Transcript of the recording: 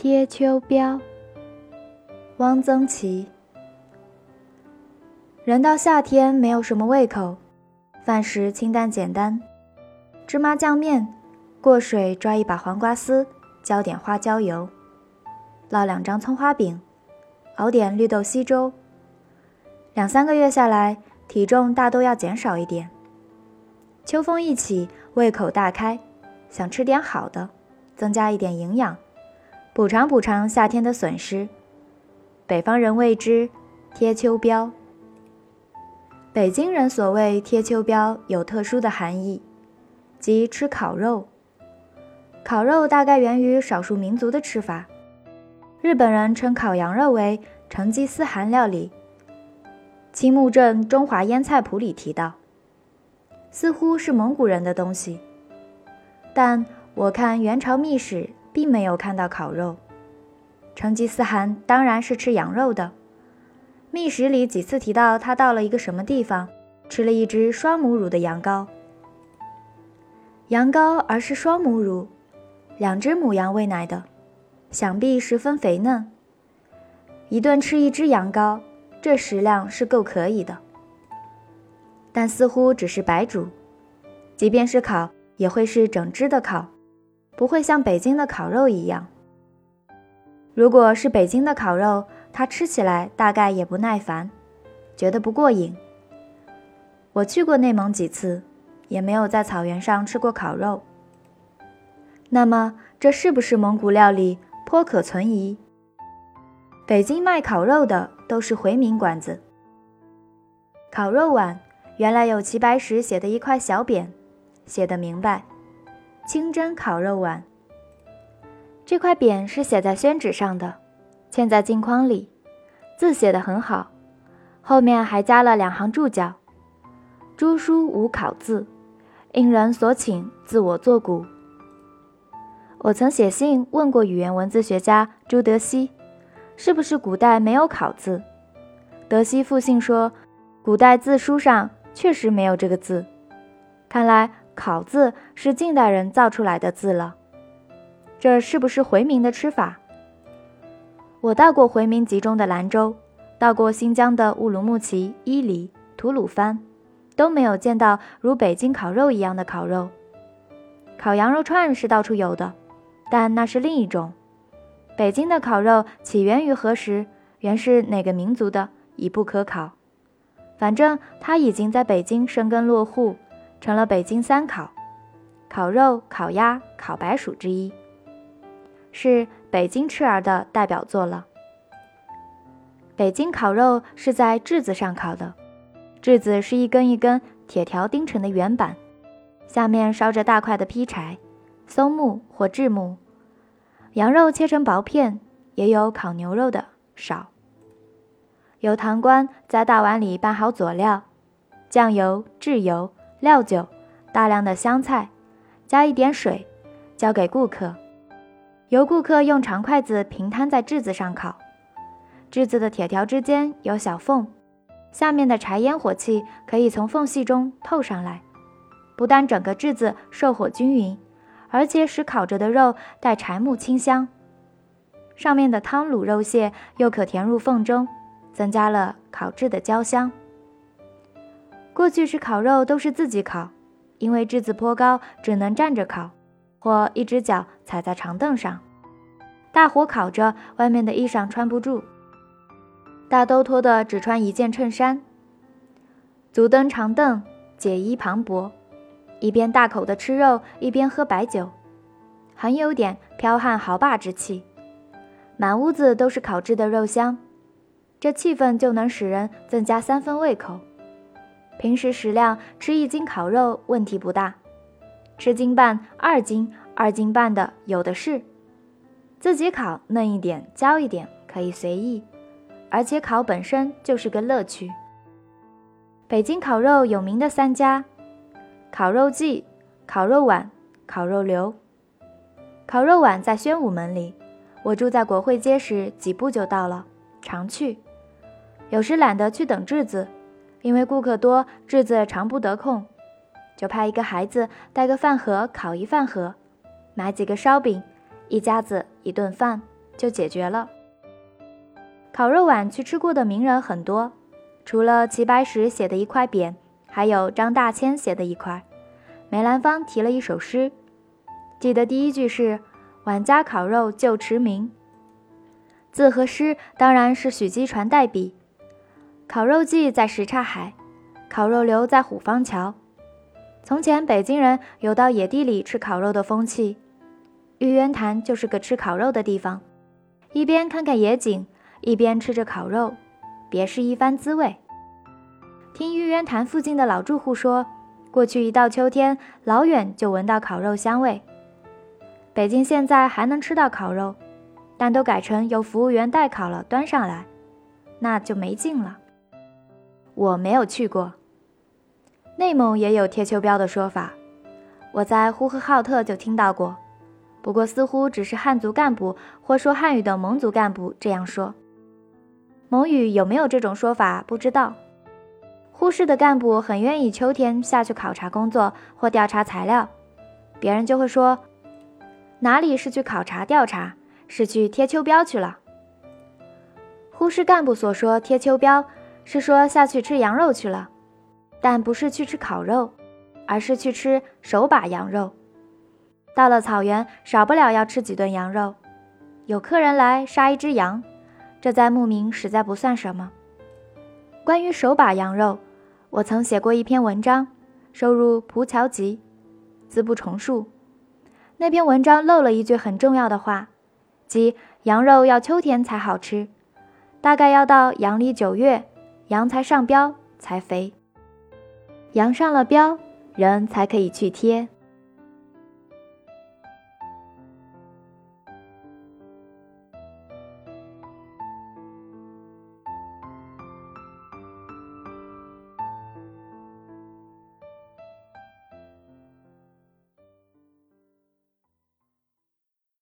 贴秋膘，汪曾祺。人到夏天没有什么胃口，饭食清淡简单，芝麻酱面，过水抓一把黄瓜丝，浇点花椒油，烙两张葱花饼，熬点绿豆稀粥。两三个月下来，体重大都要减少一点。秋风一起，胃口大开，想吃点好的，增加一点营养。补偿补偿夏天的损失，北方人谓之贴秋膘。北京人所谓贴秋膘有特殊的含义，即吃烤肉。烤肉大概源于少数民族的吃法。日本人称烤羊肉为成吉思汗料理。青木镇《中华腌菜谱》里提到，似乎是蒙古人的东西，但我看元朝秘史。并没有看到烤肉。成吉思汗当然是吃羊肉的。秘史里几次提到他到了一个什么地方，吃了一只双母乳的羊羔。羊羔而是双母乳，两只母羊喂奶的，想必十分肥嫩。一顿吃一只羊羔，这食量是够可以的。但似乎只是白煮，即便是烤，也会是整只的烤。不会像北京的烤肉一样。如果是北京的烤肉，他吃起来大概也不耐烦，觉得不过瘾。我去过内蒙几次，也没有在草原上吃过烤肉。那么这是不是蒙古料理，颇可存疑。北京卖烤肉的都是回民馆子。烤肉碗原来有齐白石写的一块小匾，写的明白。清真烤肉碗，这块匾是写在宣纸上的，嵌在镜框里，字写得很好，后面还加了两行注脚：“朱书无考字，因人所请，自我作古。”我曾写信问过语言文字学家朱德熙，是不是古代没有考字？德熙复信说，古代字书上确实没有这个字，看来。考字是近代人造出来的字了，这是不是回民的吃法？我到过回民集中的兰州，到过新疆的乌鲁木齐、伊犁、吐鲁番，都没有见到如北京烤肉一样的烤肉。烤羊肉串是到处有的，但那是另一种。北京的烤肉起源于何时？原是哪个民族的，已不可考。反正它已经在北京生根落户。成了北京三烤，烤肉、烤鸭、烤白薯之一，是北京吃儿的代表作了。北京烤肉是在炙子上烤的，炙子是一根一根铁条钉成的圆板，下面烧着大块的劈柴，松木或栉木。羊肉切成薄片，也有烤牛肉的少。由堂倌在大碗里拌好佐料，酱油、豉油。料酒，大量的香菜，加一点水，交给顾客，由顾客用长筷子平摊在炙子上烤。炙子的铁条之间有小缝，下面的柴烟火气可以从缝隙中透上来，不但整个炙子受火均匀，而且使烤着的肉带柴木清香。上面的汤卤肉屑又可填入缝中，增加了烤制的焦香。过去吃烤肉都是自己烤，因为质子颇高，只能站着烤，或一只脚踩在长凳上，大火烤着，外面的衣裳穿不住，大都脱的只穿一件衬衫。足蹬长凳，解衣磅礴，一边大口的吃肉，一边喝白酒，很有点剽悍豪霸之气。满屋子都是烤制的肉香，这气氛就能使人增加三分胃口。平时食量吃一斤烤肉问题不大，吃斤半、二斤、二斤半的有的是。自己烤嫩一点、焦一点可以随意，而且烤本身就是个乐趣。北京烤肉有名的三家：烤肉记、烤肉碗、烤肉流。烤肉碗在宣武门里，我住在国会街时几步就到了，常去。有时懒得去等质子。因为顾客多，质子常不得空，就派一个孩子带个饭盒烤一饭盒，买几个烧饼，一家子一顿饭，就解决了。烤肉碗去吃过的名人很多，除了齐白石写的一块匾，还有张大千写的一块。梅兰芳提了一首诗，记得第一句是“碗家烤肉旧驰名”，字和诗当然是许基传代笔。烤肉季在什刹海，烤肉流在虎坊桥。从前北京人有到野地里吃烤肉的风气，玉渊潭就是个吃烤肉的地方，一边看看野景，一边吃着烤肉，别是一番滋味。听玉渊潭附近的老住户说。过去一到秋天，老远就闻到烤肉香味。北京现在还能吃到烤肉，但都改成由服务员代烤了，端上来，那就没劲了。我没有去过。内蒙也有贴秋膘的说法，我在呼和浩特就听到过，不过似乎只是汉族干部或说汉语的蒙族干部这样说。蒙语有没有这种说法，不知道。呼市的干部很愿意秋天下去考察工作或调查材料，别人就会说：“哪里是去考察调查，是去贴秋膘去了。”呼市干部所说贴秋膘，是说下去吃羊肉去了，但不是去吃烤肉，而是去吃手把羊肉。到了草原，少不了要吃几顿羊肉，有客人来杀一只羊，这在牧民实在不算什么。关于手把羊肉。我曾写过一篇文章，收入《蒲桥集》，字不重述。那篇文章漏了一句很重要的话，即羊肉要秋天才好吃，大概要到阳历九月，羊才上膘才肥。羊上了膘，人才可以去贴。